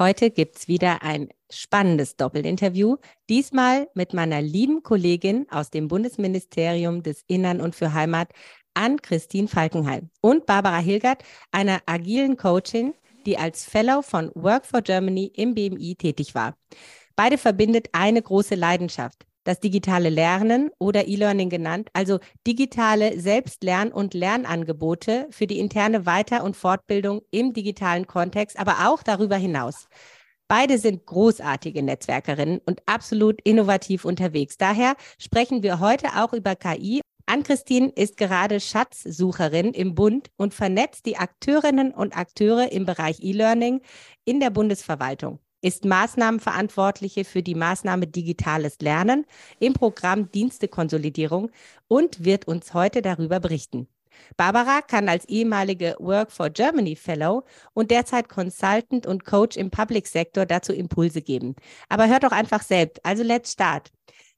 Heute gibt es wieder ein spannendes Doppelinterview, diesmal mit meiner lieben Kollegin aus dem Bundesministerium des Innern und für Heimat, Ann-Christine Falkenheim und Barbara Hilgert, einer agilen Coachin, die als Fellow von Work for Germany im BMI tätig war. Beide verbindet eine große Leidenschaft, das digitale Lernen oder E-Learning genannt, also digitale Selbstlern- und Lernangebote für die interne Weiter- und Fortbildung im digitalen Kontext, aber auch darüber hinaus. Beide sind großartige Netzwerkerinnen und absolut innovativ unterwegs. Daher sprechen wir heute auch über KI. Ann-Christine ist gerade Schatzsucherin im Bund und vernetzt die Akteurinnen und Akteure im Bereich E-Learning in der Bundesverwaltung ist Maßnahmenverantwortliche für die Maßnahme Digitales Lernen im Programm Dienstekonsolidierung und wird uns heute darüber berichten. Barbara kann als ehemalige Work for Germany Fellow und derzeit Consultant und Coach im Public Sector dazu Impulse geben. Aber hört doch einfach selbst. Also let's start.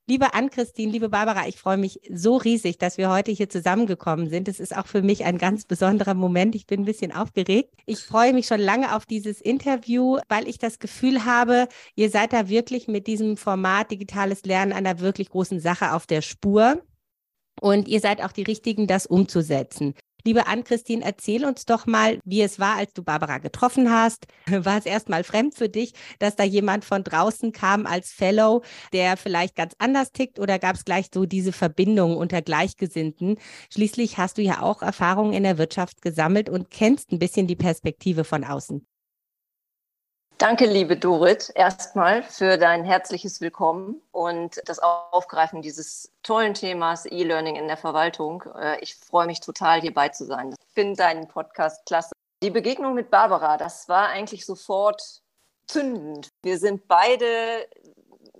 Liebe Ann-Christine, liebe Barbara, ich freue mich so riesig, dass wir heute hier zusammengekommen sind. Es ist auch für mich ein ganz besonderer Moment. Ich bin ein bisschen aufgeregt. Ich freue mich schon lange auf dieses Interview, weil ich das Gefühl habe, ihr seid da wirklich mit diesem Format digitales Lernen einer wirklich großen Sache auf der Spur. Und ihr seid auch die Richtigen, das umzusetzen. Liebe Ann-Christine, erzähl uns doch mal, wie es war, als du Barbara getroffen hast. War es erstmal fremd für dich, dass da jemand von draußen kam als Fellow, der vielleicht ganz anders tickt oder gab es gleich so diese Verbindung unter Gleichgesinnten? Schließlich hast du ja auch Erfahrungen in der Wirtschaft gesammelt und kennst ein bisschen die Perspektive von außen. Danke, liebe Dorit, erstmal für dein herzliches Willkommen und das Aufgreifen dieses tollen Themas E-Learning in der Verwaltung. Äh, ich freue mich total, hierbei zu sein. Ich finde deinen Podcast klasse. Die Begegnung mit Barbara, das war eigentlich sofort zündend. Wir sind beide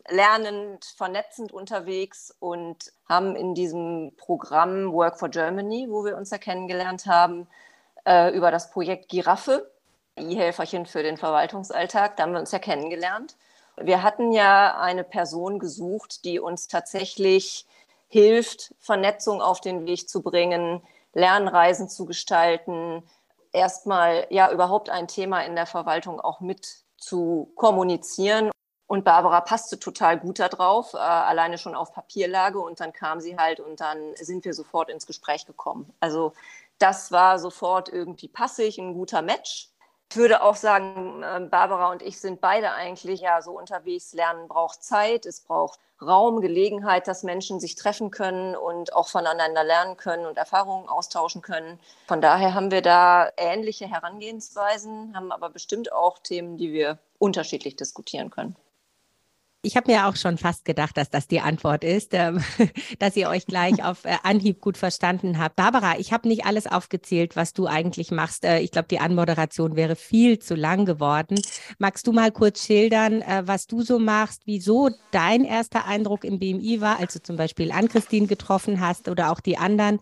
lernend, vernetzend unterwegs und haben in diesem Programm Work for Germany, wo wir uns ja kennengelernt haben, äh, über das Projekt Giraffe E-Helferchen für den Verwaltungsalltag. Da haben wir uns ja kennengelernt. Wir hatten ja eine Person gesucht, die uns tatsächlich hilft, Vernetzung auf den Weg zu bringen, Lernreisen zu gestalten, erstmal ja überhaupt ein Thema in der Verwaltung auch mit zu kommunizieren. Und Barbara passte total gut darauf, äh, alleine schon auf Papierlage. Und dann kam sie halt und dann sind wir sofort ins Gespräch gekommen. Also das war sofort irgendwie passig, ein guter Match. Ich würde auch sagen, ähm, Barbara und ich sind beide eigentlich ja so unterwegs. Lernen braucht Zeit, es braucht Raum, Gelegenheit, dass Menschen sich treffen können und auch voneinander lernen können und Erfahrungen austauschen können. Von daher haben wir da ähnliche Herangehensweisen, haben aber bestimmt auch Themen, die wir unterschiedlich diskutieren können. Ich habe mir auch schon fast gedacht, dass das die Antwort ist, ähm, dass ihr euch gleich auf äh, Anhieb gut verstanden habt. Barbara, ich habe nicht alles aufgezählt, was du eigentlich machst. Äh, ich glaube, die Anmoderation wäre viel zu lang geworden. Magst du mal kurz schildern, äh, was du so machst, wieso dein erster Eindruck im BMI war, als du zum Beispiel Ann-Christine getroffen hast oder auch die anderen,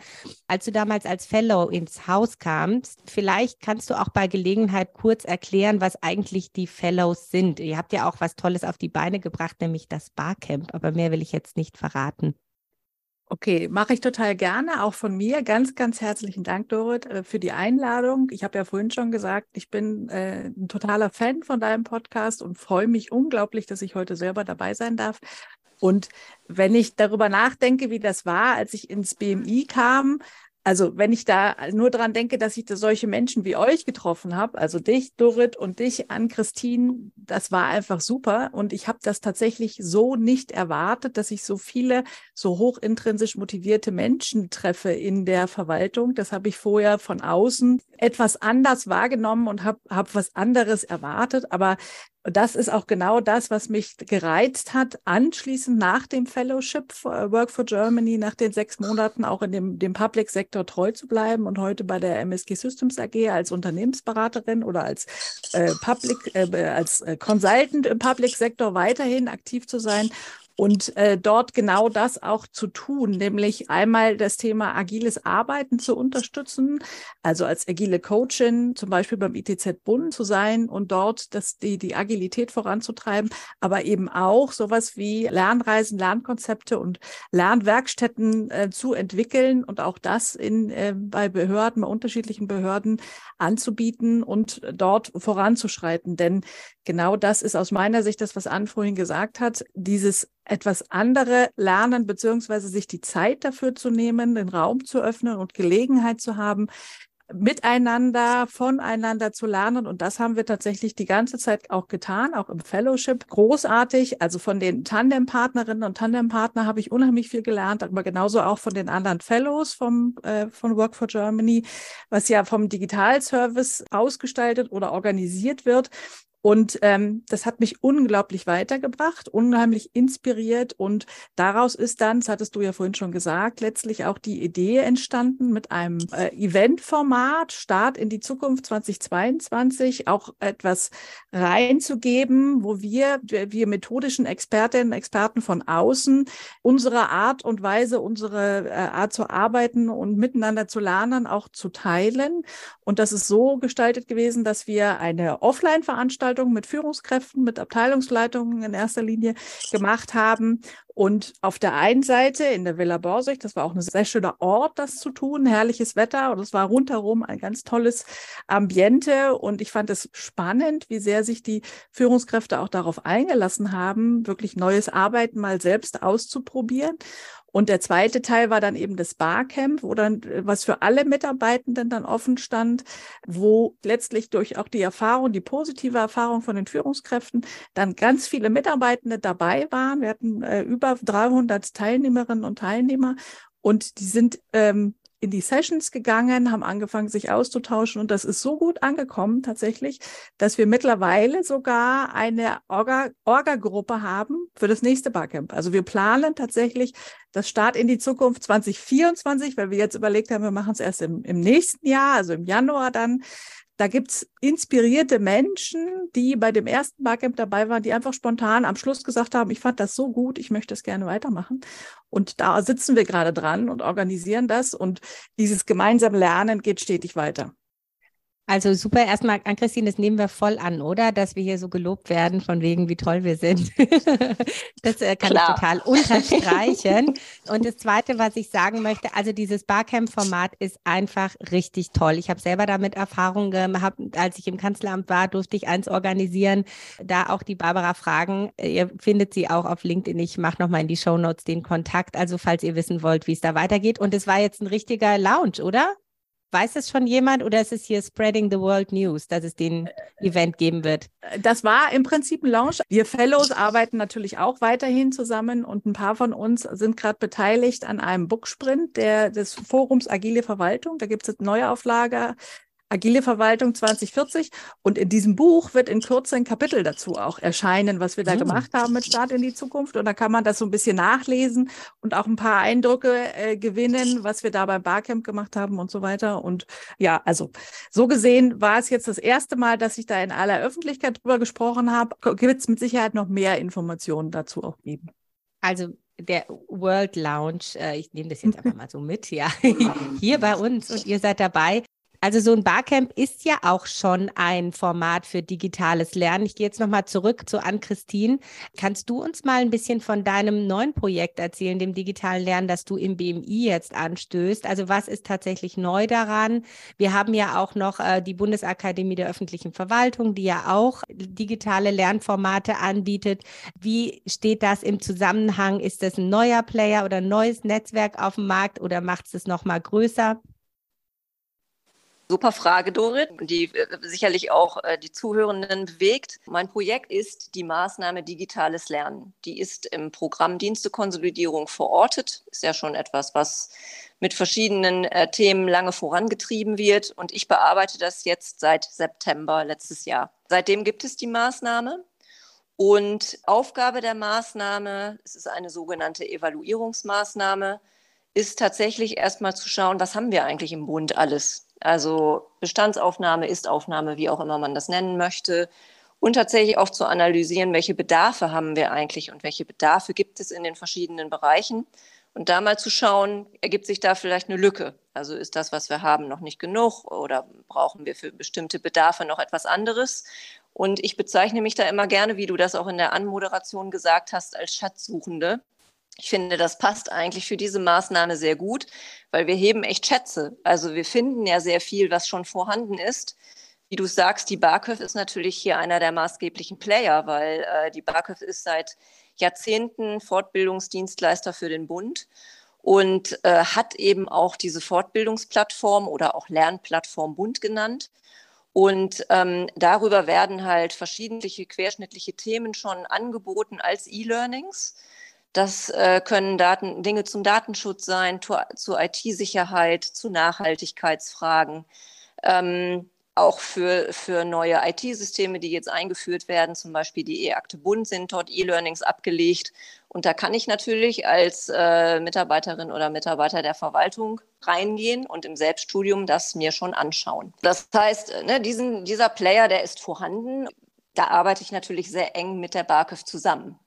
als du damals als Fellow ins Haus kamst? Vielleicht kannst du auch bei Gelegenheit kurz erklären, was eigentlich die Fellows sind. Ihr habt ja auch was Tolles auf die Beine gebracht macht nämlich das Barcamp, aber mehr will ich jetzt nicht verraten. Okay, mache ich total gerne, auch von mir. Ganz, ganz herzlichen Dank, Dorit, äh, für die Einladung. Ich habe ja vorhin schon gesagt, ich bin äh, ein totaler Fan von deinem Podcast und freue mich unglaublich, dass ich heute selber dabei sein darf. Und wenn ich darüber nachdenke, wie das war, als ich ins BMI kam, also wenn ich da nur dran denke, dass ich da solche Menschen wie euch getroffen habe, also dich, Dorit und dich, an Christine, das war einfach super. Und ich habe das tatsächlich so nicht erwartet, dass ich so viele so hoch intrinsisch motivierte Menschen treffe in der Verwaltung. Das habe ich vorher von außen etwas anders wahrgenommen und habe hab was anderes erwartet. Aber das ist auch genau das, was mich gereizt hat, anschließend nach dem Fellowship äh, Work for Germany, nach den sechs Monaten auch in dem, dem Public Sektor treu zu bleiben und heute bei der MSG Systems AG als Unternehmensberaterin oder als äh, Public, äh, als äh, Consultant im Public Sektor weiterhin aktiv zu sein und äh, dort genau das auch zu tun, nämlich einmal das Thema agiles Arbeiten zu unterstützen, also als agile Coachin zum Beispiel beim ITZ Bund zu sein und dort das, die, die Agilität voranzutreiben, aber eben auch sowas wie Lernreisen, Lernkonzepte und Lernwerkstätten äh, zu entwickeln und auch das in, äh, bei Behörden, bei unterschiedlichen Behörden anzubieten und dort voranzuschreiten. Denn genau das ist aus meiner Sicht das, was Anne vorhin gesagt hat, dieses etwas andere lernen, beziehungsweise sich die Zeit dafür zu nehmen, den Raum zu öffnen und Gelegenheit zu haben, miteinander, voneinander zu lernen. Und das haben wir tatsächlich die ganze Zeit auch getan, auch im Fellowship. Großartig. Also von den Tandempartnerinnen und Tandempartner habe ich unheimlich viel gelernt, aber genauso auch von den anderen Fellows vom, äh, von Work for Germany, was ja vom Digitalservice ausgestaltet oder organisiert wird. Und ähm, das hat mich unglaublich weitergebracht, unheimlich inspiriert. Und daraus ist dann, das hattest du ja vorhin schon gesagt, letztlich auch die Idee entstanden mit einem äh, Eventformat, Start in die Zukunft 2022, auch etwas reinzugeben, wo wir, wir methodischen Expertinnen Experten von außen unsere Art und Weise, unsere äh, Art zu arbeiten und miteinander zu lernen, auch zu teilen. Und das ist so gestaltet gewesen, dass wir eine Offline-Veranstaltung Veranstaltungen mit Führungskräften, mit Abteilungsleitungen in erster Linie gemacht haben. Und auf der einen Seite in der Villa Borsig, das war auch ein sehr schöner Ort, das zu tun, herrliches Wetter und es war rundherum ein ganz tolles Ambiente. Und ich fand es spannend, wie sehr sich die Führungskräfte auch darauf eingelassen haben, wirklich neues Arbeiten mal selbst auszuprobieren. Und der zweite Teil war dann eben das Barcamp, wo dann, was für alle Mitarbeitenden dann offen stand, wo letztlich durch auch die Erfahrung, die positive Erfahrung von den Führungskräften, dann ganz viele Mitarbeitende dabei waren. Wir hatten äh, über 300 Teilnehmerinnen und Teilnehmer und die sind ähm, in die Sessions gegangen, haben angefangen, sich auszutauschen und das ist so gut angekommen tatsächlich, dass wir mittlerweile sogar eine Orga-Gruppe Orga haben für das nächste Barcamp. Also wir planen tatsächlich das Start in die Zukunft 2024, weil wir jetzt überlegt haben, wir machen es erst im, im nächsten Jahr, also im Januar dann da gibt's inspirierte Menschen, die bei dem ersten Barcamp dabei waren, die einfach spontan am Schluss gesagt haben, ich fand das so gut, ich möchte es gerne weitermachen. Und da sitzen wir gerade dran und organisieren das. Und dieses gemeinsame Lernen geht stetig weiter. Also super, erstmal an Christine, das nehmen wir voll an, oder? Dass wir hier so gelobt werden, von wegen, wie toll wir sind. das äh, kann Klar. ich total unterstreichen. Und das Zweite, was ich sagen möchte, also dieses Barcamp-Format ist einfach richtig toll. Ich habe selber damit Erfahrung gehabt, als ich im Kanzleramt war, durfte ich eins organisieren. Da auch die Barbara fragen. Ihr findet sie auch auf LinkedIn. Ich mache nochmal in die Show Notes den Kontakt. Also falls ihr wissen wollt, wie es da weitergeht. Und es war jetzt ein richtiger Lounge, oder? Weiß es schon jemand oder ist es hier Spreading the World News, dass es den Event geben wird? Das war im Prinzip ein Launch. Wir Fellows arbeiten natürlich auch weiterhin zusammen und ein paar von uns sind gerade beteiligt an einem Booksprint der, des Forums Agile Verwaltung. Da gibt es eine Neuauflage Agile Verwaltung 2040. Und in diesem Buch wird in Kürze ein Kapitel dazu auch erscheinen, was wir da mhm. gemacht haben mit Start in die Zukunft. Und da kann man das so ein bisschen nachlesen und auch ein paar Eindrücke äh, gewinnen, was wir da beim Barcamp gemacht haben und so weiter. Und ja, also so gesehen war es jetzt das erste Mal, dass ich da in aller Öffentlichkeit drüber gesprochen habe. Gibt es mit Sicherheit noch mehr Informationen dazu auch geben. Also der World Lounge, äh, ich nehme das jetzt einfach mal so mit, ja, hier bei uns und ihr seid dabei. Also so ein Barcamp ist ja auch schon ein Format für digitales Lernen. Ich gehe jetzt nochmal zurück zu Ann-Christine. Kannst du uns mal ein bisschen von deinem neuen Projekt erzählen, dem digitalen Lernen, das du im BMI jetzt anstößt? Also was ist tatsächlich neu daran? Wir haben ja auch noch äh, die Bundesakademie der öffentlichen Verwaltung, die ja auch digitale Lernformate anbietet. Wie steht das im Zusammenhang? Ist das ein neuer Player oder ein neues Netzwerk auf dem Markt oder macht es es nochmal größer? Super Frage, Dorit, die äh, sicherlich auch äh, die Zuhörenden bewegt. Mein Projekt ist die Maßnahme Digitales Lernen. Die ist im Programm Dienstekonsolidierung verortet. Ist ja schon etwas, was mit verschiedenen äh, Themen lange vorangetrieben wird. Und ich bearbeite das jetzt seit September letztes Jahr. Seitdem gibt es die Maßnahme. Und Aufgabe der Maßnahme, es ist eine sogenannte Evaluierungsmaßnahme, ist tatsächlich erstmal zu schauen, was haben wir eigentlich im Bund alles? Also Bestandsaufnahme, Ist-Aufnahme, wie auch immer man das nennen möchte. Und tatsächlich auch zu analysieren, welche Bedarfe haben wir eigentlich und welche Bedarfe gibt es in den verschiedenen Bereichen. Und da mal zu schauen, ergibt sich da vielleicht eine Lücke? Also ist das, was wir haben, noch nicht genug oder brauchen wir für bestimmte Bedarfe noch etwas anderes? Und ich bezeichne mich da immer gerne, wie du das auch in der Anmoderation gesagt hast, als Schatzsuchende. Ich finde, das passt eigentlich für diese Maßnahme sehr gut, weil wir heben echt Schätze. Also wir finden ja sehr viel, was schon vorhanden ist. Wie du sagst, die BAKÖV ist natürlich hier einer der maßgeblichen Player, weil äh, die BAKÖV ist seit Jahrzehnten Fortbildungsdienstleister für den Bund und äh, hat eben auch diese Fortbildungsplattform oder auch Lernplattform Bund genannt. Und ähm, darüber werden halt verschiedene querschnittliche Themen schon angeboten als E-Learnings. Das äh, können Daten, Dinge zum Datenschutz sein, zu, zu IT-Sicherheit, zu Nachhaltigkeitsfragen. Ähm, auch für, für neue IT-Systeme, die jetzt eingeführt werden, zum Beispiel die E-Akte Bund, sind dort E-Learnings abgelegt. Und da kann ich natürlich als äh, Mitarbeiterin oder Mitarbeiter der Verwaltung reingehen und im Selbststudium das mir schon anschauen. Das heißt, ne, diesen, dieser Player, der ist vorhanden. Da arbeite ich natürlich sehr eng mit der BAKÖV zusammen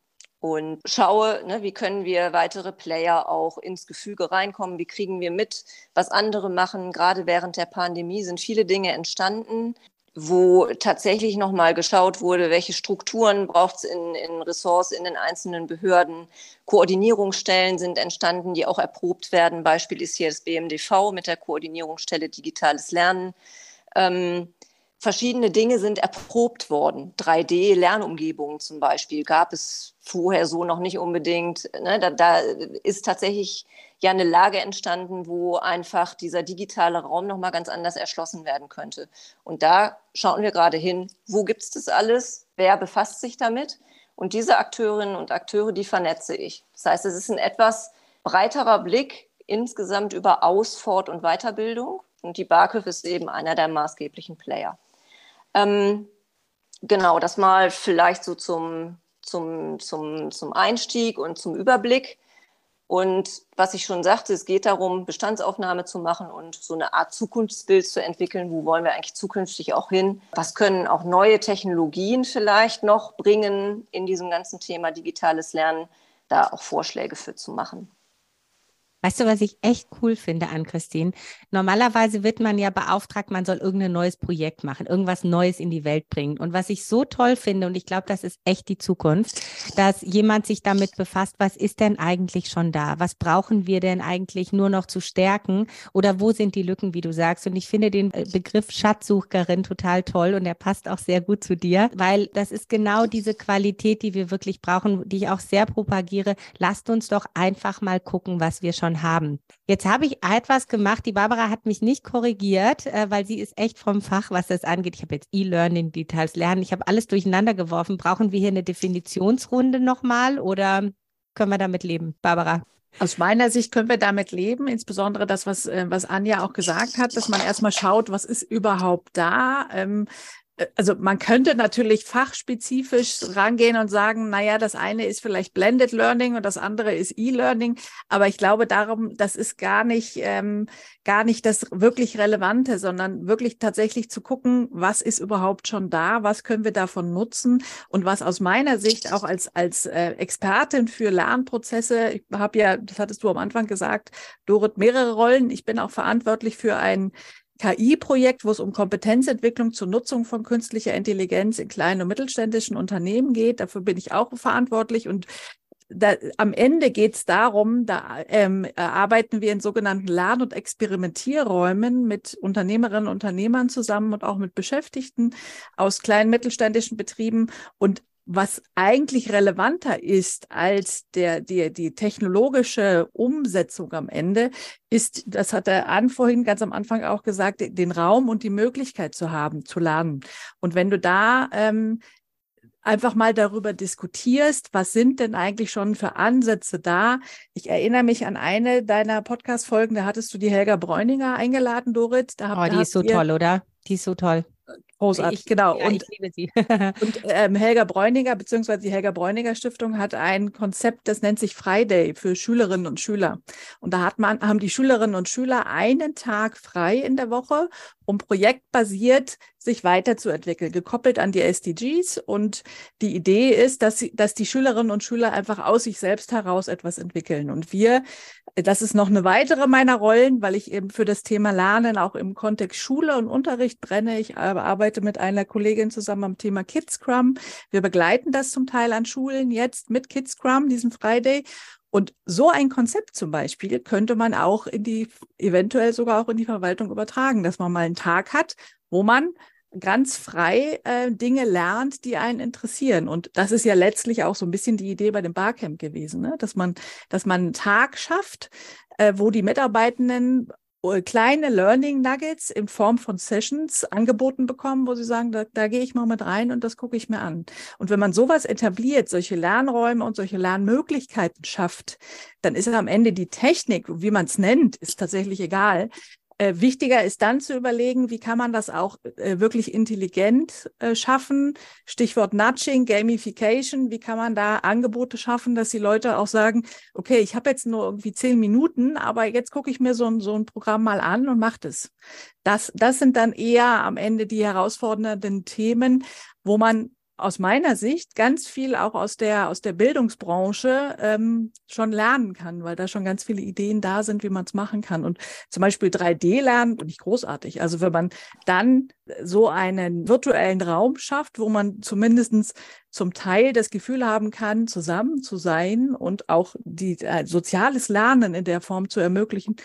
und schaue, ne, wie können wir weitere Player auch ins Gefüge reinkommen, wie kriegen wir mit, was andere machen. Gerade während der Pandemie sind viele Dinge entstanden, wo tatsächlich nochmal geschaut wurde, welche Strukturen braucht es in, in Ressorts in den einzelnen Behörden. Koordinierungsstellen sind entstanden, die auch erprobt werden. Beispiel ist hier das BMDV mit der Koordinierungsstelle Digitales Lernen. Ähm, verschiedene Dinge sind erprobt worden. 3D-Lernumgebungen zum Beispiel gab es vorher so noch nicht unbedingt. Ne? Da, da, ist tatsächlich ja eine Lage entstanden, wo einfach dieser digitale Raum nochmal ganz anders erschlossen werden könnte. Und da schauen wir gerade hin, wo gibt es das alles, wer befasst sich damit. Und diese Akteurinnen und Akteure, die vernetze ich. Das heißt, es ist ein etwas breiterer Blick insgesamt über Aus-, Fort- und Weiterbildung. Und die BAKÖV ist eben einer der maßgeblichen Player. Ähm, genau, das mal vielleicht so zum, zum, zum, zum Einstieg und zum Überblick. Und was ich schon sagte, es geht darum, Bestandsaufnahme zu machen und so eine Art Zukunftsbild zu entwickeln. Wo wollen wir eigentlich zukünftig auch hin? Was können auch neue Technologien vielleicht noch bringen in diesem ganzen Thema digitales Lernen? Da auch Vorschläge für zu machen. Weißt du, was ich echt cool finde an Christine? Normalerweise wird man ja beauftragt, man soll irgendein neues Projekt machen, irgendwas Neues in die Welt bringen. Und was ich so toll finde, und ich glaube, das ist echt die Zukunft, dass jemand sich damit befasst, was ist denn eigentlich schon da? Was brauchen wir denn eigentlich nur noch zu stärken? Oder wo sind die Lücken, wie du sagst? Und ich finde den äh, Begriff Schatzsucherin total toll und der passt auch sehr gut zu dir, weil das ist genau diese Qualität, die wir wirklich brauchen, die ich auch sehr propagiere. Lasst uns doch einfach mal gucken, was wir schon haben. Jetzt habe ich etwas gemacht. Die Barbara hat mich nicht korrigiert, äh, weil sie ist echt vom Fach, was das angeht. Ich habe jetzt E-Learning, Details lernen. Ich habe alles durcheinander geworfen. Brauchen wir hier eine Definitionsrunde nochmal oder können wir damit leben, Barbara? Aus meiner Sicht können wir damit leben, insbesondere das, was, äh, was Anja auch gesagt hat, dass man erstmal schaut, was ist überhaupt da. Ähm, äh, also man könnte natürlich fachspezifisch rangehen und sagen, naja, das eine ist vielleicht Blended Learning und das andere ist E-Learning, aber ich glaube darum, das ist gar nicht, ähm, gar nicht das wirklich Relevante, sondern wirklich tatsächlich zu gucken, was ist überhaupt schon da, was können wir davon nutzen und was aus meiner Sicht auch als, als äh, Expertin für Lernprozesse, ich habe ja, das hattest du am Anfang gesagt, Dorit, mehrere Rollen. Ich bin auch verantwortlich für ein KI-Projekt, wo es um Kompetenzentwicklung zur Nutzung von künstlicher Intelligenz in kleinen und mittelständischen Unternehmen geht. Dafür bin ich auch verantwortlich und da, am Ende geht es darum, da ähm, arbeiten wir in sogenannten Lern- und Experimentierräumen mit Unternehmerinnen und Unternehmern zusammen und auch mit Beschäftigten aus kleinen mittelständischen Betrieben. Und was eigentlich relevanter ist als der, die, die technologische Umsetzung am Ende, ist, das hat der An vorhin ganz am Anfang auch gesagt, den Raum und die Möglichkeit zu haben, zu lernen. Und wenn du da ähm, einfach mal darüber diskutierst, was sind denn eigentlich schon für Ansätze da? Ich erinnere mich an eine deiner Podcast-Folgen, da hattest du die Helga Bräuninger eingeladen, Dorit. Da oh, die ist so toll, oder? Die ist so toll. Großartig, ich, genau. Ja, und, ich liebe sie. und ähm, Helga Bräuniger, beziehungsweise die Helga Bräuniger Stiftung hat ein Konzept, das nennt sich Friday für Schülerinnen und Schüler. Und da hat man, haben die Schülerinnen und Schüler einen Tag frei in der Woche, um projektbasiert sich weiterzuentwickeln, gekoppelt an die SDGs. Und die Idee ist, dass, sie, dass die Schülerinnen und Schüler einfach aus sich selbst heraus etwas entwickeln. Und wir, das ist noch eine weitere meiner Rollen, weil ich eben für das Thema Lernen auch im Kontext Schule und Unterricht brenne. Ich arbeite mit einer Kollegin zusammen am Thema Kids Scrum. Wir begleiten das zum Teil an Schulen jetzt mit Kids Scrum, diesen Friday. Und so ein Konzept zum Beispiel könnte man auch in die, eventuell sogar auch in die Verwaltung übertragen, dass man mal einen Tag hat, wo man ganz frei äh, Dinge lernt, die einen interessieren. Und das ist ja letztlich auch so ein bisschen die Idee bei dem Barcamp gewesen, ne? dass man, dass man einen Tag schafft, äh, wo die Mitarbeitenden kleine Learning Nuggets in Form von Sessions angeboten bekommen, wo sie sagen, da, da gehe ich mal mit rein und das gucke ich mir an. Und wenn man sowas etabliert, solche Lernräume und solche Lernmöglichkeiten schafft, dann ist am Ende die Technik, wie man es nennt, ist tatsächlich egal. Äh, wichtiger ist dann zu überlegen, wie kann man das auch äh, wirklich intelligent äh, schaffen. Stichwort Nudging, Gamification. Wie kann man da Angebote schaffen, dass die Leute auch sagen, okay, ich habe jetzt nur irgendwie zehn Minuten, aber jetzt gucke ich mir so ein, so ein Programm mal an und mache das. das. Das sind dann eher am Ende die herausfordernden Themen, wo man aus meiner Sicht ganz viel auch aus der, aus der Bildungsbranche ähm, schon lernen kann, weil da schon ganz viele Ideen da sind, wie man es machen kann. Und zum Beispiel 3D lernen, finde ich großartig. Also wenn man dann so einen virtuellen Raum schafft, wo man zumindestens zum Teil das Gefühl haben kann, zusammen zu sein und auch die äh, soziales Lernen in der Form zu ermöglichen,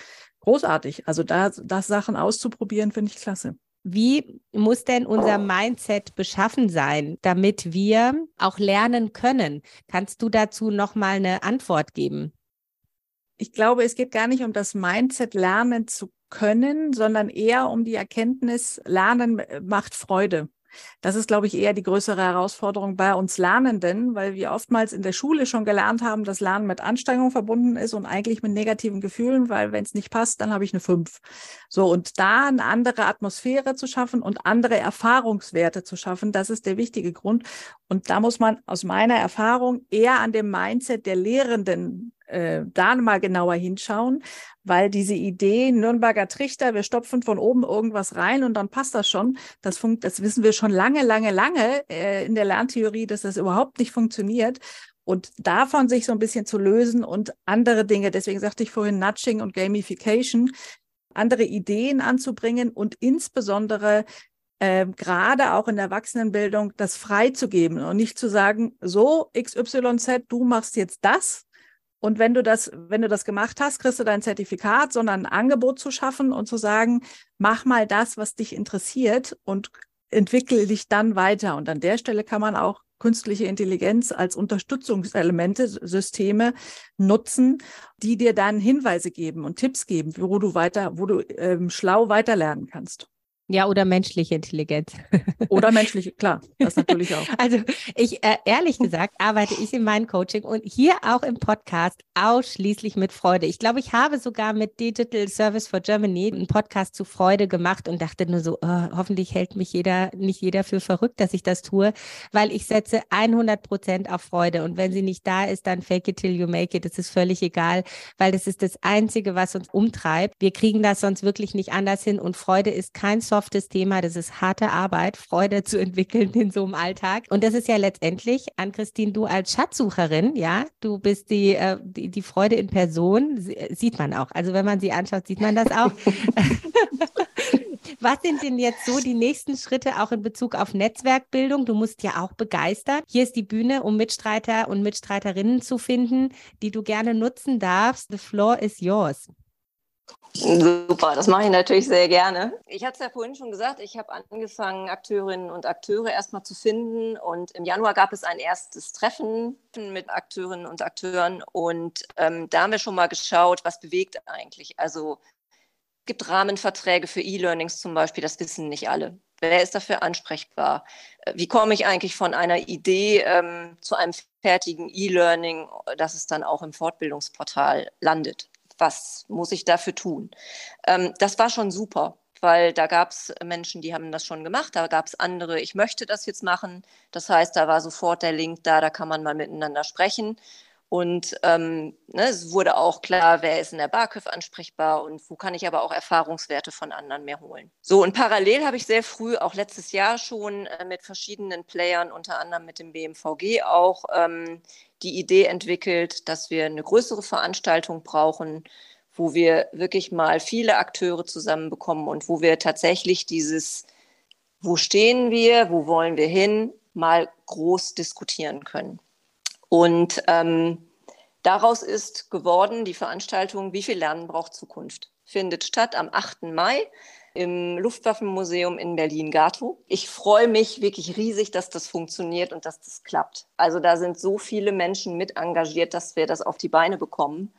großartig. Also da das Sachen auszuprobieren, finde ich klasse. Wie muss denn unser Mindset beschaffen sein, damit wir auch lernen können? Kannst du dazu noch mal eine Antwort geben? Ich glaube, es geht gar nicht um das Mindset lernen zu können, sondern eher um die Erkenntnis, Lernen macht Freude. Das ist, glaube ich, eher die größere Herausforderung bei uns Lernenden, weil wir oftmals in der Schule schon gelernt haben, dass Lernen mit Anstrengung verbunden ist und eigentlich mit negativen Gefühlen, weil wenn es nicht passt, dann habe ich eine 5. So, und da eine andere Atmosphäre zu schaffen und andere Erfahrungswerte zu schaffen, das ist der wichtige Grund. Und da muss man aus meiner Erfahrung eher an dem Mindset der Lehrenden äh, da mal genauer hinschauen, weil diese Idee Nürnberger Trichter, wir stopfen von oben irgendwas rein und dann passt das schon, das, funkt, das wissen wir schon lange, lange, lange äh, in der Lerntheorie, dass das überhaupt nicht funktioniert. Und davon sich so ein bisschen zu lösen und andere Dinge, deswegen sagte ich vorhin Nudging und Gamification, andere Ideen anzubringen und insbesondere äh, gerade auch in der Erwachsenenbildung das freizugeben und nicht zu sagen, so XYZ, du machst jetzt das, und wenn du das, wenn du das gemacht hast, kriegst du dein Zertifikat, sondern ein Angebot zu schaffen und zu sagen, mach mal das, was dich interessiert und entwickle dich dann weiter. Und an der Stelle kann man auch künstliche Intelligenz als Unterstützungselemente, Systeme nutzen, die dir dann Hinweise geben und Tipps geben, wo du weiter, wo du ähm, schlau weiterlernen kannst. Ja, oder menschliche Intelligenz. Oder menschliche, klar, das natürlich auch. Also ich, äh, ehrlich gesagt, arbeite ich in meinem Coaching und hier auch im Podcast ausschließlich mit Freude. Ich glaube, ich habe sogar mit Digital Service for Germany einen Podcast zu Freude gemacht und dachte nur so, oh, hoffentlich hält mich jeder, nicht jeder für verrückt, dass ich das tue, weil ich setze 100 Prozent auf Freude und wenn sie nicht da ist, dann fake it till you make it. Das ist völlig egal, weil das ist das Einzige, was uns umtreibt. Wir kriegen das sonst wirklich nicht anders hin und Freude ist kein Software softes Thema. Das ist harte Arbeit, Freude zu entwickeln in so einem Alltag. Und das ist ja letztendlich, an Christine, du als Schatzsucherin, ja, du bist die, äh, die, die Freude in Person, sieht man auch. Also wenn man sie anschaut, sieht man das auch. Was sind denn jetzt so die nächsten Schritte auch in Bezug auf Netzwerkbildung? Du musst ja auch begeistern. Hier ist die Bühne, um Mitstreiter und Mitstreiterinnen zu finden, die du gerne nutzen darfst. The floor is yours. Super, das mache ich natürlich sehr gerne. Ich hatte es ja vorhin schon gesagt, ich habe angefangen, Akteurinnen und Akteure erstmal zu finden. Und im Januar gab es ein erstes Treffen mit Akteurinnen und Akteuren. Und ähm, da haben wir schon mal geschaut, was bewegt eigentlich. Also es gibt Rahmenverträge für E-Learnings zum Beispiel, das wissen nicht alle. Wer ist dafür ansprechbar? Äh, wie komme ich eigentlich von einer Idee ähm, zu einem fertigen E-Learning, dass es dann auch im Fortbildungsportal landet? Was muss ich dafür tun? Ähm, das war schon super, weil da gab es Menschen, die haben das schon gemacht, da gab es andere, ich möchte das jetzt machen. Das heißt, da war sofort der Link da, da kann man mal miteinander sprechen. Und ähm, ne, es wurde auch klar, wer ist in der BAKÖV ansprechbar und wo kann ich aber auch Erfahrungswerte von anderen mehr holen. So, und parallel habe ich sehr früh, auch letztes Jahr schon, äh, mit verschiedenen Playern, unter anderem mit dem BMVG auch, ähm, die Idee entwickelt, dass wir eine größere Veranstaltung brauchen, wo wir wirklich mal viele Akteure zusammenbekommen und wo wir tatsächlich dieses, wo stehen wir, wo wollen wir hin, mal groß diskutieren können. Und ähm, daraus ist geworden die Veranstaltung Wie viel Lernen braucht Zukunft? Findet statt am 8. Mai im Luftwaffenmuseum in Berlin-Gatow. Ich freue mich wirklich riesig, dass das funktioniert und dass das klappt. Also da sind so viele Menschen mit engagiert, dass wir das auf die Beine bekommen.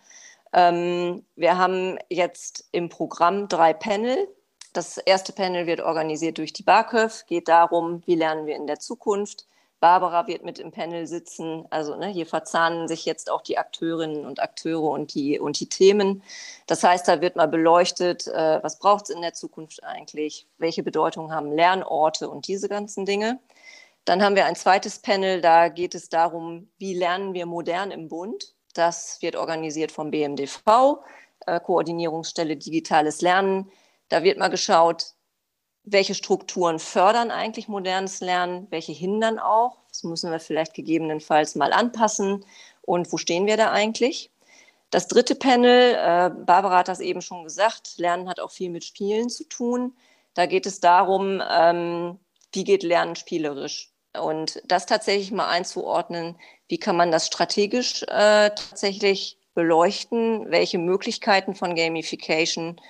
Ähm, wir haben jetzt im Programm drei Panel. Das erste Panel wird organisiert durch die BAKÖV, geht darum, wie lernen wir in der Zukunft. Barbara wird mit im Panel sitzen. Also ne, hier verzahnen sich jetzt auch die Akteurinnen und Akteure und die, und die Themen. Das heißt, da wird mal beleuchtet, äh, was braucht es in der Zukunft eigentlich, welche Bedeutung haben Lernorte und diese ganzen Dinge. Dann haben wir ein zweites Panel, da geht es darum, wie lernen wir modern im Bund. Das wird organisiert vom BMDV, äh, Koordinierungsstelle Digitales Lernen. Da wird mal geschaut, welche Strukturen fördern eigentlich modernes Lernen, welche hindern auch. Das müssen wir vielleicht gegebenenfalls mal anpassen. Und wo stehen wir da eigentlich? Das dritte Panel, äh, Barbara hat das eben schon gesagt, Lernen hat auch viel mit Spielen zu tun. Da geht es darum, ähm, wie geht Lernen spielerisch? Und das tatsächlich mal einzuordnen, wie kann man das strategisch äh, tatsächlich beleuchten, welche Möglichkeiten von Gamification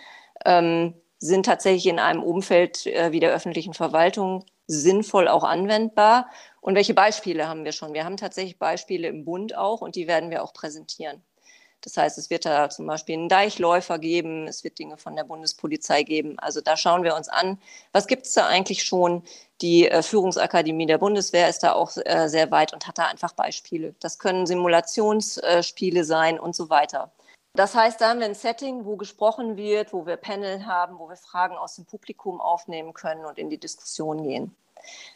ähm, sind tatsächlich in einem Umfeld äh, wie der öffentlichen Verwaltung sinnvoll auch anwendbar? Und welche Beispiele haben wir schon? Wir haben tatsächlich Beispiele im Bund auch und die werden wir auch präsentieren. Das heißt, es wird da zum Beispiel einen Deichläufer geben, es wird Dinge von der Bundespolizei geben. Also da schauen wir uns an, was gibt es da eigentlich schon? Die äh, Führungsakademie der Bundeswehr ist da auch äh, sehr weit und hat da einfach Beispiele. Das können Simulationsspiele sein und so weiter. Das heißt, da haben wir ein Setting, wo gesprochen wird, wo wir Panel haben, wo wir Fragen aus dem Publikum aufnehmen können und in die Diskussion gehen.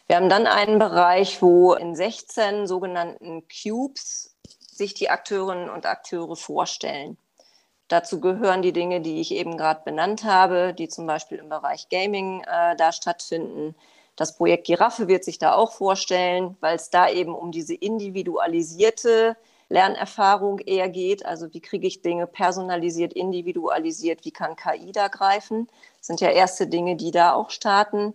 Wir haben dann einen Bereich, wo in 16 sogenannten Cubes sich die Akteurinnen und Akteure vorstellen. Dazu gehören die Dinge, die ich eben gerade benannt habe, die zum Beispiel im Bereich Gaming äh, da stattfinden. Das Projekt Giraffe wird sich da auch vorstellen, weil es da eben um diese individualisierte Lernerfahrung eher geht. Also wie kriege ich Dinge personalisiert, individualisiert, wie kann KI da greifen? Das sind ja erste Dinge, die da auch starten.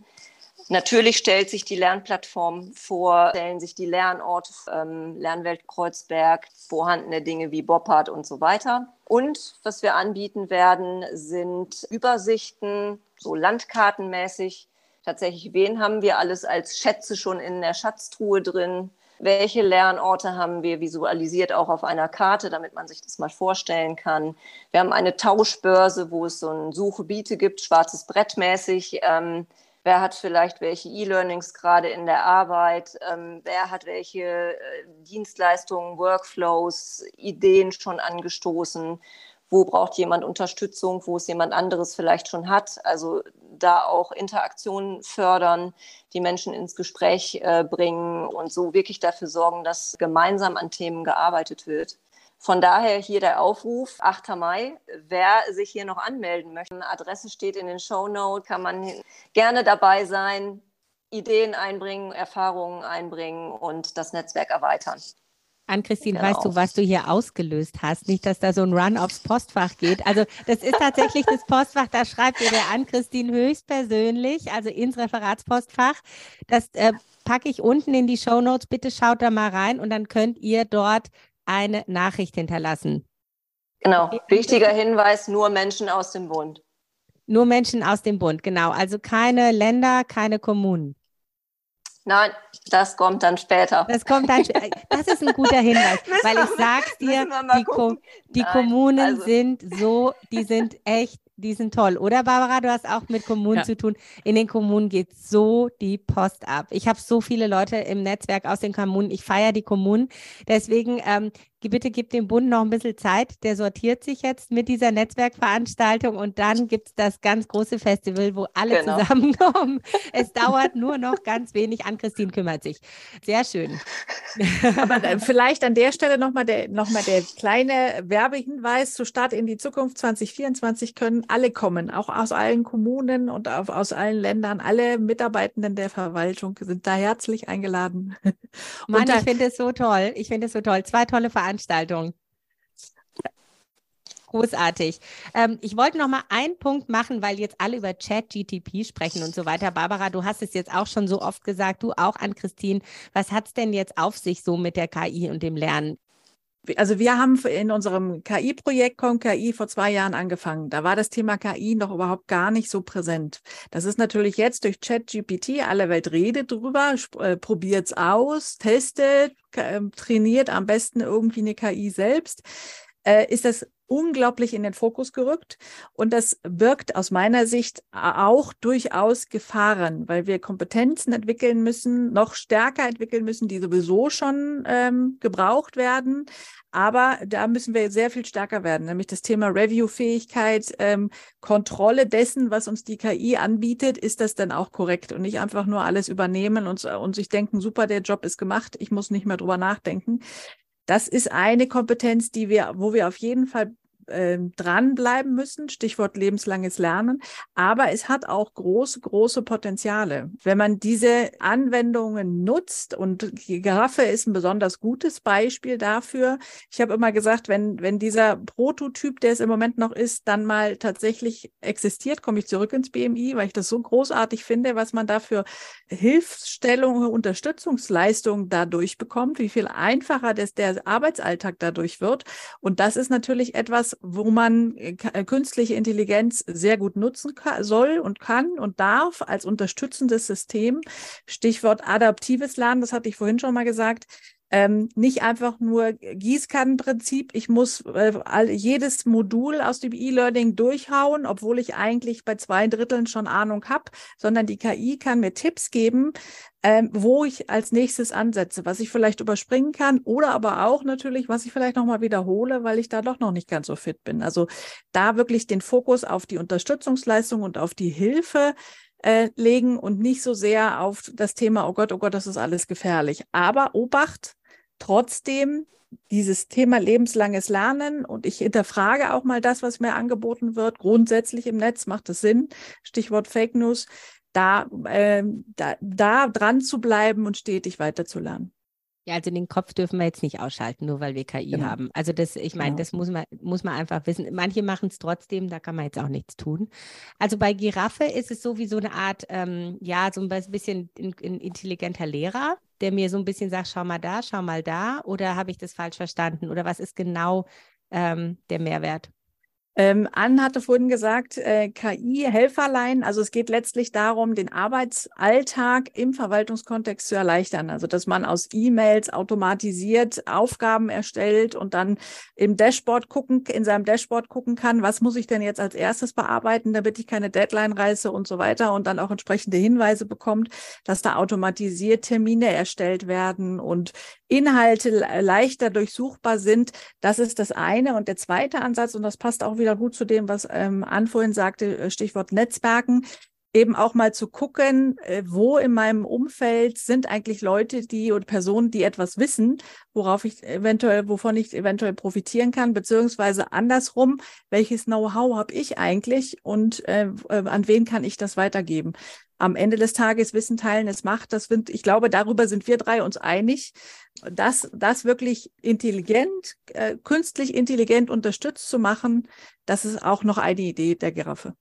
Natürlich stellt sich die Lernplattform vor, stellen sich die Lernorte, ähm, Lernwelt Kreuzberg, vorhandene Dinge wie Boppard und so weiter. Und was wir anbieten werden, sind Übersichten, so landkartenmäßig. Tatsächlich, wen haben wir alles als Schätze schon in der Schatztruhe drin? Welche Lernorte haben wir visualisiert, auch auf einer Karte, damit man sich das mal vorstellen kann. Wir haben eine Tauschbörse, wo es so ein Suche-Biete gibt, schwarzes Brett mäßig. Ähm, wer hat vielleicht welche E-Learnings gerade in der Arbeit, ähm, wer hat welche äh, Dienstleistungen, Workflows, Ideen schon angestoßen, wo braucht jemand Unterstützung, wo es jemand anderes vielleicht schon hat. Also da auch Interaktionen fördern, die Menschen ins Gespräch äh, bringen und so wirklich dafür sorgen, dass gemeinsam an Themen gearbeitet wird. Von daher hier der Aufruf, 8. Mai. Wer sich hier noch anmelden möchte, Adresse steht in den Show Notes, kann man gerne dabei sein, Ideen einbringen, Erfahrungen einbringen und das Netzwerk erweitern. An-Christine, genau. weißt du, was du hier ausgelöst hast? Nicht, dass da so ein Run aufs Postfach geht. Also das ist tatsächlich das Postfach, da schreibt ihr der An-Christine höchstpersönlich, also ins Referatspostfach. Das äh, packe ich unten in die Show Notes. Bitte schaut da mal rein und dann könnt ihr dort eine Nachricht hinterlassen. Genau, wichtiger Hinweis, nur Menschen aus dem Bund. Nur Menschen aus dem Bund, genau. Also keine Länder, keine Kommunen. Nein, das kommt dann später. Das kommt dann Das ist ein guter Hinweis, weil ich sag's dir, die, Ko die Nein, Kommunen also. sind so, die sind echt, die sind toll. Oder Barbara, du hast auch mit Kommunen ja. zu tun. In den Kommunen geht so die Post ab. Ich habe so viele Leute im Netzwerk aus den Kommunen. Ich feiere die Kommunen. Deswegen, ähm, bitte gib dem Bund noch ein bisschen Zeit. Der sortiert sich jetzt mit dieser Netzwerkveranstaltung und dann gibt es das ganz große Festival, wo alle genau. zusammenkommen. Es dauert nur noch ganz wenig. An Christine kümmert sich. Sehr schön. Aber äh, vielleicht an der Stelle nochmal der, noch der kleine Werbehinweis zu Start in die Zukunft 2024 können alle kommen, auch aus allen Kommunen und aus allen Ländern. Alle Mitarbeitenden der Verwaltung sind da herzlich eingeladen. Mann, ich finde es so toll. Ich finde es so toll. Zwei tolle Veranstaltungen. Großartig. Ähm, ich wollte noch mal einen Punkt machen, weil jetzt alle über Chat-GTP sprechen und so weiter. Barbara, du hast es jetzt auch schon so oft gesagt, du auch an Christine. Was hat es denn jetzt auf sich so mit der KI und dem Lernen? Also wir haben in unserem KI-Projekt KI vor zwei Jahren angefangen. Da war das Thema KI noch überhaupt gar nicht so präsent. Das ist natürlich jetzt durch ChatGPT, alle Welt redet drüber, äh, probiert es aus, testet, äh, trainiert am besten irgendwie eine KI selbst. Äh, ist das unglaublich in den Fokus gerückt und das birgt aus meiner Sicht auch durchaus Gefahren, weil wir Kompetenzen entwickeln müssen, noch stärker entwickeln müssen, die sowieso schon ähm, gebraucht werden. Aber da müssen wir sehr viel stärker werden, nämlich das Thema Review-Fähigkeit, ähm, Kontrolle dessen, was uns die KI anbietet, ist das dann auch korrekt und nicht einfach nur alles übernehmen und, und sich denken, super, der Job ist gemacht, ich muss nicht mehr drüber nachdenken. Das ist eine Kompetenz, die wir, wo wir auf jeden Fall äh, dranbleiben müssen, Stichwort lebenslanges Lernen. Aber es hat auch große, große Potenziale. Wenn man diese Anwendungen nutzt und Giraffe ist ein besonders gutes Beispiel dafür. Ich habe immer gesagt, wenn, wenn dieser Prototyp, der es im Moment noch ist, dann mal tatsächlich existiert, komme ich zurück ins BMI, weil ich das so großartig finde, was man dafür Hilfsstellung, Unterstützungsleistungen dadurch bekommt, wie viel einfacher das, der Arbeitsalltag dadurch wird. Und das ist natürlich etwas, wo man äh, äh, künstliche Intelligenz sehr gut nutzen kann, soll und kann und darf als unterstützendes System. Stichwort adaptives Lernen, das hatte ich vorhin schon mal gesagt. Ähm, nicht einfach nur Gießkannenprinzip. Ich muss äh, all, jedes Modul aus dem E-Learning durchhauen, obwohl ich eigentlich bei zwei Dritteln schon Ahnung habe, sondern die KI kann mir Tipps geben, ähm, wo ich als nächstes ansetze, was ich vielleicht überspringen kann oder aber auch natürlich, was ich vielleicht nochmal wiederhole, weil ich da doch noch nicht ganz so fit bin. Also da wirklich den Fokus auf die Unterstützungsleistung und auf die Hilfe äh, legen und nicht so sehr auf das Thema, oh Gott, oh Gott, das ist alles gefährlich. Aber Obacht, trotzdem dieses Thema lebenslanges Lernen und ich hinterfrage auch mal das, was mir angeboten wird. Grundsätzlich im Netz macht es Sinn. Stichwort Fake News. Da, äh, da, da dran zu bleiben und stetig weiterzulernen. Ja, also den Kopf dürfen wir jetzt nicht ausschalten, nur weil wir KI genau. haben. Also das, ich meine, genau. das muss man, muss man einfach wissen. Manche machen es trotzdem, da kann man jetzt auch nichts tun. Also bei Giraffe ist es so wie so eine Art, ähm, ja, so ein bisschen ein, ein intelligenter Lehrer, der mir so ein bisschen sagt, schau mal da, schau mal da, oder habe ich das falsch verstanden? Oder was ist genau ähm, der Mehrwert? Ähm, Ann hatte vorhin gesagt, äh, KI-Helferlein, also es geht letztlich darum, den Arbeitsalltag im Verwaltungskontext zu erleichtern. Also dass man aus E-Mails automatisiert Aufgaben erstellt und dann im Dashboard gucken, in seinem Dashboard gucken kann, was muss ich denn jetzt als erstes bearbeiten, damit ich keine Deadline reiße und so weiter und dann auch entsprechende Hinweise bekommt, dass da automatisiert Termine erstellt werden und Inhalte leichter durchsuchbar sind. Das ist das eine. Und der zweite Ansatz, und das passt auch wieder gut zu dem, was ähm, Ann vorhin sagte, äh, Stichwort Netzwerken, eben auch mal zu gucken, äh, wo in meinem Umfeld sind eigentlich Leute, die oder Personen, die etwas wissen, worauf ich eventuell, wovon ich eventuell profitieren kann, beziehungsweise andersrum, welches Know-how habe ich eigentlich und äh, äh an wen kann ich das weitergeben? am Ende des Tages Wissen teilen es macht. Das sind, ich glaube, darüber sind wir drei uns einig, dass das wirklich intelligent, äh, künstlich intelligent unterstützt zu machen, das ist auch noch eine Idee der Giraffe.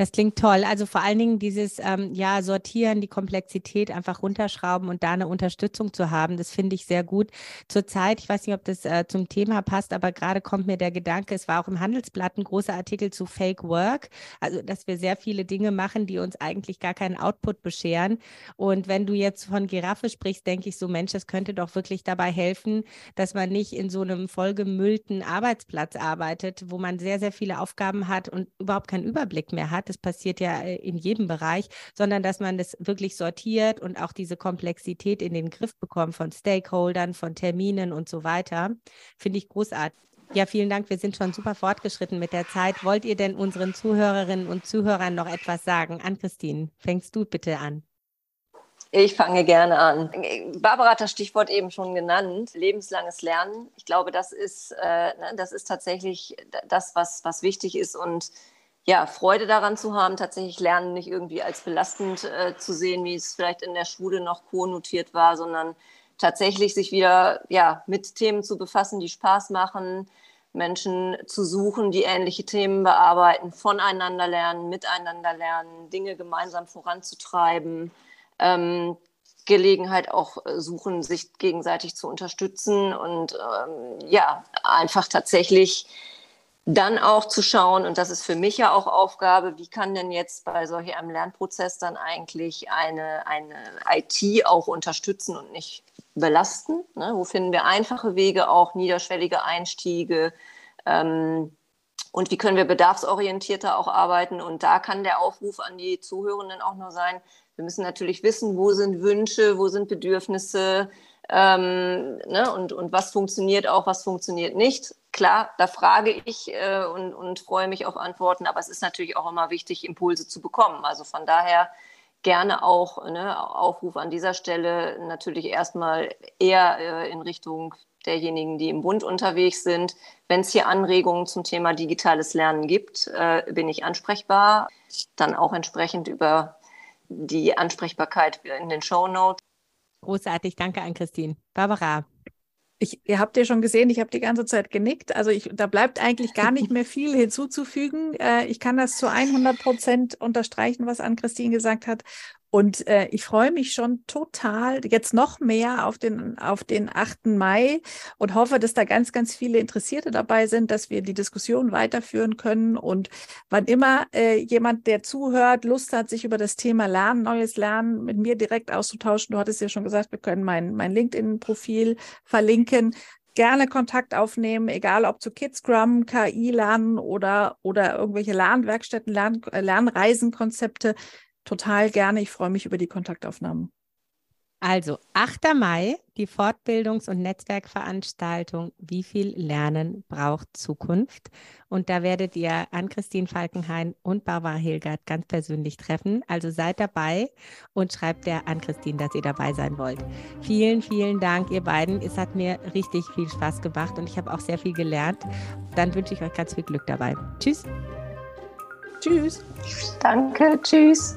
Das klingt toll. Also vor allen Dingen dieses ähm, ja sortieren, die Komplexität einfach runterschrauben und da eine Unterstützung zu haben, das finde ich sehr gut. Zurzeit, ich weiß nicht, ob das äh, zum Thema passt, aber gerade kommt mir der Gedanke, es war auch im Handelsblatt ein großer Artikel zu Fake Work, also dass wir sehr viele Dinge machen, die uns eigentlich gar keinen Output bescheren. Und wenn du jetzt von Giraffe sprichst, denke ich so, Mensch, das könnte doch wirklich dabei helfen, dass man nicht in so einem vollgemüllten Arbeitsplatz arbeitet, wo man sehr, sehr viele Aufgaben hat und überhaupt keinen Überblick mehr hat Das passiert ja äh, in jedem Bereich, sondern dass man das wirklich sortiert und auch diese Komplexität in den Griff bekommt von Stakeholdern, von Terminen und so weiter. Finde ich großartig. Ja, vielen Dank. Wir sind schon super fortgeschritten mit der Zeit. Wollt ihr denn unseren Zuhörerinnen und Zuhörern noch etwas sagen? An Christine, fängst du bitte an. Ich fange gerne an. Barbara hat das Stichwort eben schon genannt, lebenslanges Lernen. Ich glaube, das ist, äh, ne, das ist tatsächlich das, was, was wichtig ist und ja, Freude daran zu haben, tatsächlich Lernen nicht irgendwie als belastend äh, zu sehen, wie es vielleicht in der Schule noch konnotiert war, sondern tatsächlich sich wieder ja, mit Themen zu befassen, die Spaß machen, Menschen zu suchen, die ähnliche Themen bearbeiten, voneinander lernen, miteinander lernen, Dinge gemeinsam voranzutreiben ähm, Gelegenheit auch äh, suchen, sich gegenseitig zu unterstützen und ähm, ja, einfach tatsächlich dann auch zu schauen, und das ist für mich ja auch Aufgabe, wie kann denn jetzt bei solch einem Lernprozess dann eigentlich eine, eine IT auch unterstützen und nicht belasten? Ne? Wo finden wir einfache Wege, auch niederschwellige Einstiege? Ähm, und wie können wir bedarfsorientierter auch arbeiten? Und da kann der Aufruf an die Zuhörenden auch nur sein, wir müssen natürlich wissen, wo sind Wünsche, wo sind Bedürfnisse ähm, ne, und, und was funktioniert auch, was funktioniert nicht. Klar, da frage ich äh, und, und freue mich auf Antworten, aber es ist natürlich auch immer wichtig, Impulse zu bekommen. Also von daher gerne auch ne, Aufruf an dieser Stelle natürlich erstmal eher äh, in Richtung derjenigen, die im Bund unterwegs sind. Wenn es hier Anregungen zum Thema digitales Lernen gibt, äh, bin ich ansprechbar. Dann auch entsprechend über die Ansprechbarkeit in den Show Notes. Großartig, danke an Christine. Barbara. Ich, ihr habt ja schon gesehen, ich habe die ganze Zeit genickt. Also ich, da bleibt eigentlich gar nicht mehr viel hinzuzufügen. Äh, ich kann das zu 100 Prozent unterstreichen, was Ann-Christine gesagt hat. Und äh, ich freue mich schon total jetzt noch mehr auf den, auf den 8. Mai und hoffe, dass da ganz, ganz viele Interessierte dabei sind, dass wir die Diskussion weiterführen können. Und wann immer äh, jemand, der zuhört, Lust hat, sich über das Thema Lernen, neues Lernen mit mir direkt auszutauschen, du hattest ja schon gesagt, wir können mein, mein LinkedIn-Profil verlinken gerne Kontakt aufnehmen, egal ob zu Kidscrum, KI lernen oder, oder irgendwelche Lernwerkstätten, Lern, äh, Lernreisenkonzepte total gerne. Ich freue mich über die Kontaktaufnahmen. Also 8. Mai, die Fortbildungs- und Netzwerkveranstaltung Wie viel Lernen braucht Zukunft? Und da werdet ihr an Christine Falkenhain und Barbara Hilgert ganz persönlich treffen. Also seid dabei und schreibt der an Christine, dass ihr dabei sein wollt. Vielen, vielen Dank, ihr beiden. Es hat mir richtig viel Spaß gemacht und ich habe auch sehr viel gelernt. Dann wünsche ich euch ganz viel Glück dabei. Tschüss. Tschüss. Danke, tschüss.